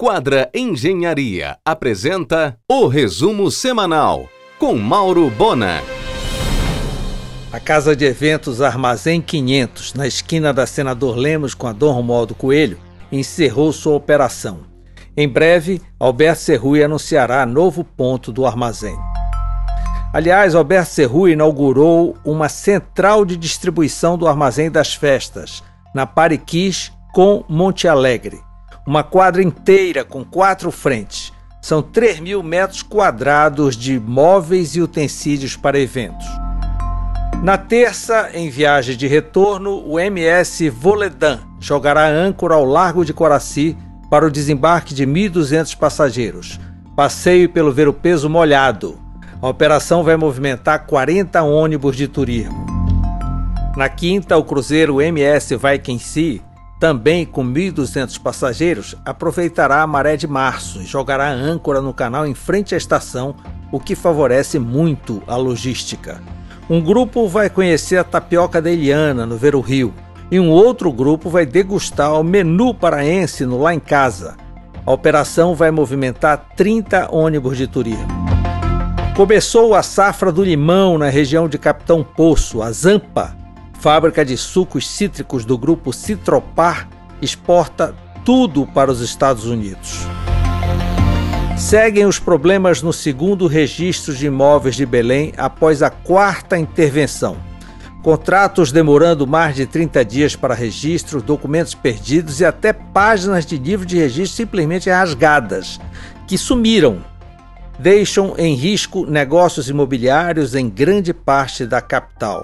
Quadra Engenharia apresenta o resumo semanal com Mauro Bona. A casa de eventos Armazém 500, na esquina da Senador Lemos com a Dom Romualdo Coelho, encerrou sua operação. Em breve, Alberto Serrui anunciará novo ponto do armazém. Aliás, Alberto Serrui inaugurou uma central de distribuição do Armazém das Festas, na Pariquis com Monte Alegre. Uma quadra inteira com quatro frentes. São 3 mil metros quadrados de móveis e utensílios para eventos. Na terça, em viagem de retorno, o MS Voledan jogará âncora ao largo de Coraci para o desembarque de 1.200 passageiros. Passeio pelo Ver o Peso Molhado, a operação vai movimentar 40 ônibus de turismo. Na quinta, o cruzeiro MS Viking Sea, também com 1.200 passageiros, aproveitará a maré de março e jogará âncora no canal em frente à estação, o que favorece muito a logística. Um grupo vai conhecer a tapioca da Eliana, no Ver o Rio, e um outro grupo vai degustar o menu paraense no Lá em Casa. A operação vai movimentar 30 ônibus de turismo. Começou a safra do limão na região de Capitão Poço. A Zampa, fábrica de sucos cítricos do grupo Citropar, exporta tudo para os Estados Unidos. Seguem os problemas no segundo registro de imóveis de Belém após a quarta intervenção. Contratos demorando mais de 30 dias para registro, documentos perdidos e até páginas de livro de registro simplesmente rasgadas, que sumiram deixam em risco negócios imobiliários em grande parte da capital.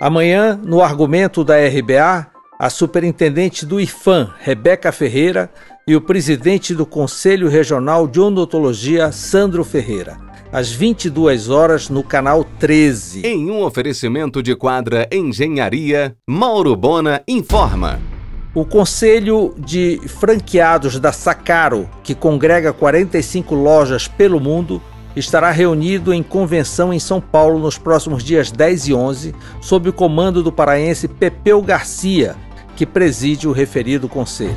Amanhã, no argumento da RBA, a superintendente do IFAM, Rebeca Ferreira, e o presidente do Conselho Regional de Odontologia, Sandro Ferreira, às 22 horas no canal 13. Em um oferecimento de quadra Engenharia, Mauro Bona informa. O Conselho de Franqueados da Sacaro, que congrega 45 lojas pelo mundo, estará reunido em convenção em São Paulo nos próximos dias 10 e 11, sob o comando do paraense Pepeu Garcia, que preside o referido conselho.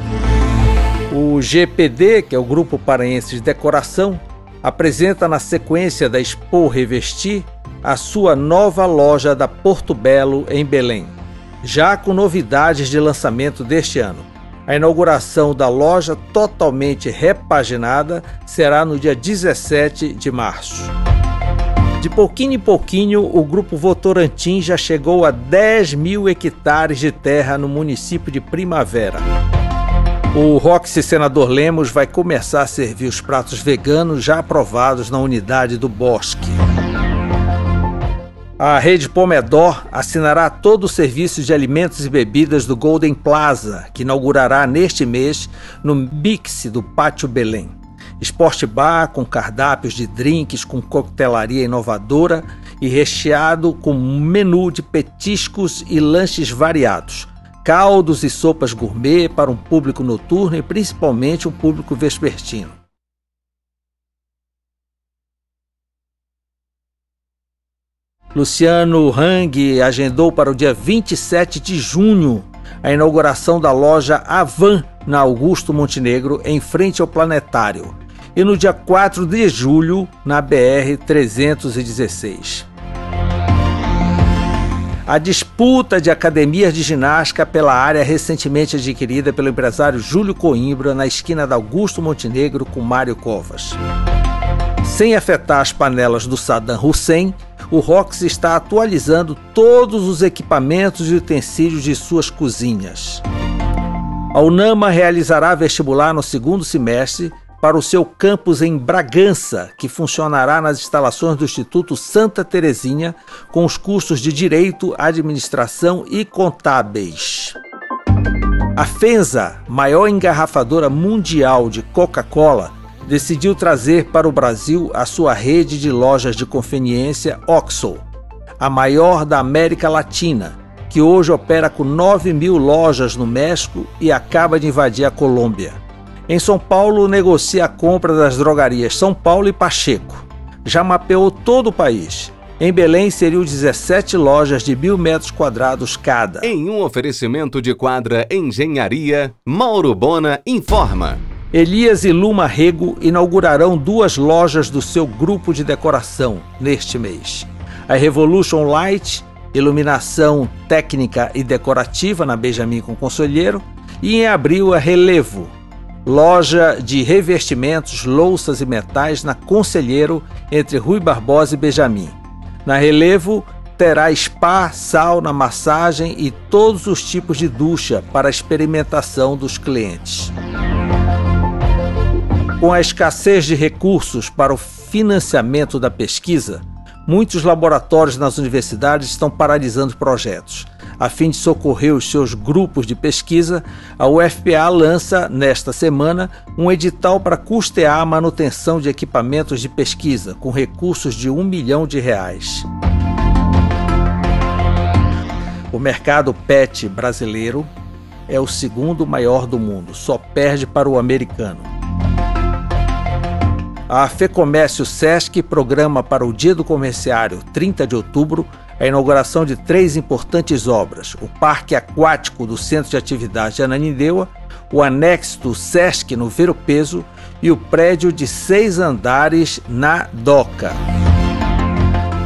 O GPD, que é o Grupo Paraense de Decoração, apresenta na sequência da Expo Revestir a sua nova loja da Porto Belo, em Belém já com novidades de lançamento deste ano. A inauguração da loja totalmente repaginada será no dia 17 de março. De pouquinho em pouquinho, o Grupo Votorantim já chegou a 10 mil hectares de terra no município de Primavera. O Roxy Senador Lemos vai começar a servir os pratos veganos já aprovados na unidade do Bosque. A rede Pomedor assinará todo o serviço de alimentos e bebidas do Golden Plaza, que inaugurará neste mês no Mix do Pátio Belém. Esporte bar com cardápios de drinks com coquetelaria inovadora e recheado com menu de petiscos e lanches variados. Caldos e sopas gourmet para um público noturno e principalmente um público vespertino. Luciano Hang agendou para o dia 27 de junho a inauguração da loja Avan na Augusto Montenegro, em frente ao Planetário, e no dia 4 de julho na BR 316. A disputa de academias de ginástica pela área recentemente adquirida pelo empresário Júlio Coimbra na esquina da Augusto Montenegro com Mário Covas. Sem afetar as panelas do Saddam Hussein, o Rox está atualizando todos os equipamentos e utensílios de suas cozinhas. A Unama realizará vestibular no segundo semestre para o seu campus em Bragança, que funcionará nas instalações do Instituto Santa Terezinha, com os cursos de Direito, Administração e Contábeis. A FENSA, maior engarrafadora mundial de Coca-Cola, decidiu trazer para o Brasil a sua rede de lojas de conveniência OXO, a maior da América Latina, que hoje opera com 9 mil lojas no México e acaba de invadir a Colômbia. Em São Paulo, negocia a compra das drogarias São Paulo e Pacheco. Já mapeou todo o país. Em Belém, seriam 17 lojas de mil metros quadrados cada. Em um oferecimento de quadra Engenharia, Mauro Bona informa. Elias e Luma Rego inaugurarão duas lojas do seu grupo de decoração neste mês. A Revolution Light, iluminação técnica e decorativa na Benjamin com Conselheiro, e em abril a Relevo, loja de revestimentos, louças e metais na Conselheiro entre Rui Barbosa e Benjamin. Na Relevo terá spa, sauna, massagem e todos os tipos de ducha para experimentação dos clientes. Com a escassez de recursos para o financiamento da pesquisa, muitos laboratórios nas universidades estão paralisando projetos. A fim de socorrer os seus grupos de pesquisa, a UFPA lança, nesta semana, um edital para custear a manutenção de equipamentos de pesquisa, com recursos de um milhão de reais. O mercado PET brasileiro é o segundo maior do mundo, só perde para o americano. A FEComércio Sesc programa para o Dia do Comerciário, 30 de outubro, a inauguração de três importantes obras: o Parque Aquático do Centro de Atividade de Ananindeua, o anexo do Sesc no Vero Peso e o prédio de seis andares na Doca.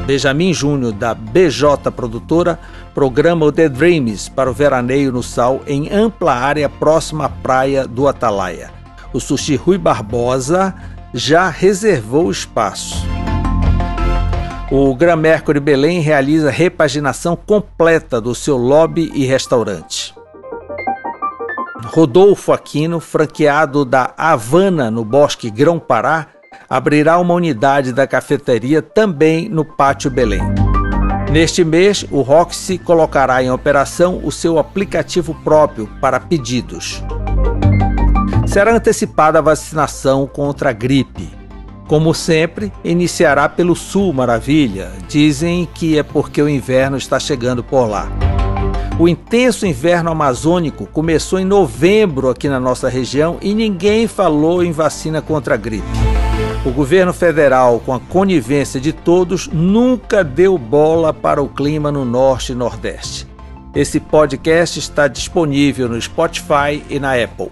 Benjamin Júnior, da BJ Produtora, programa o The Dreams para o veraneio no Sal em ampla área próxima à praia do Atalaia. O sushi Rui Barbosa já reservou espaço. O Gran Mercury Belém realiza repaginação completa do seu lobby e restaurante. Rodolfo Aquino, franqueado da Havana no Bosque Grão-Pará, abrirá uma unidade da cafeteria também no Pátio Belém. Neste mês, o Roxy colocará em operação o seu aplicativo próprio para pedidos será antecipada a vacinação contra a gripe. Como sempre, iniciará pelo Sul Maravilha. Dizem que é porque o inverno está chegando por lá. O intenso inverno amazônico começou em novembro aqui na nossa região e ninguém falou em vacina contra a gripe. O governo federal, com a conivência de todos, nunca deu bola para o clima no Norte e Nordeste. Esse podcast está disponível no Spotify e na Apple.